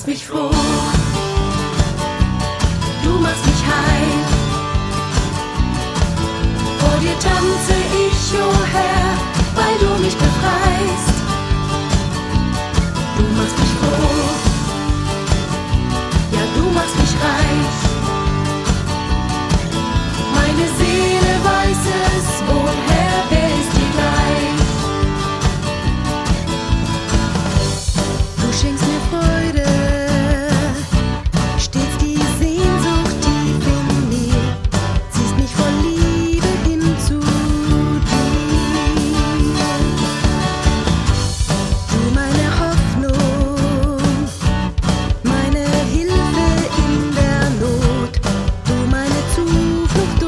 machst mich froh. Du machst mich heil. Vor dir tanze ich, o oh Herr, weil du mich befreist. Du machst mich froh. Ja, du machst mich reich. Meine Seele weiß es, o oh Herr, wer ist dir gleich? Du schenkst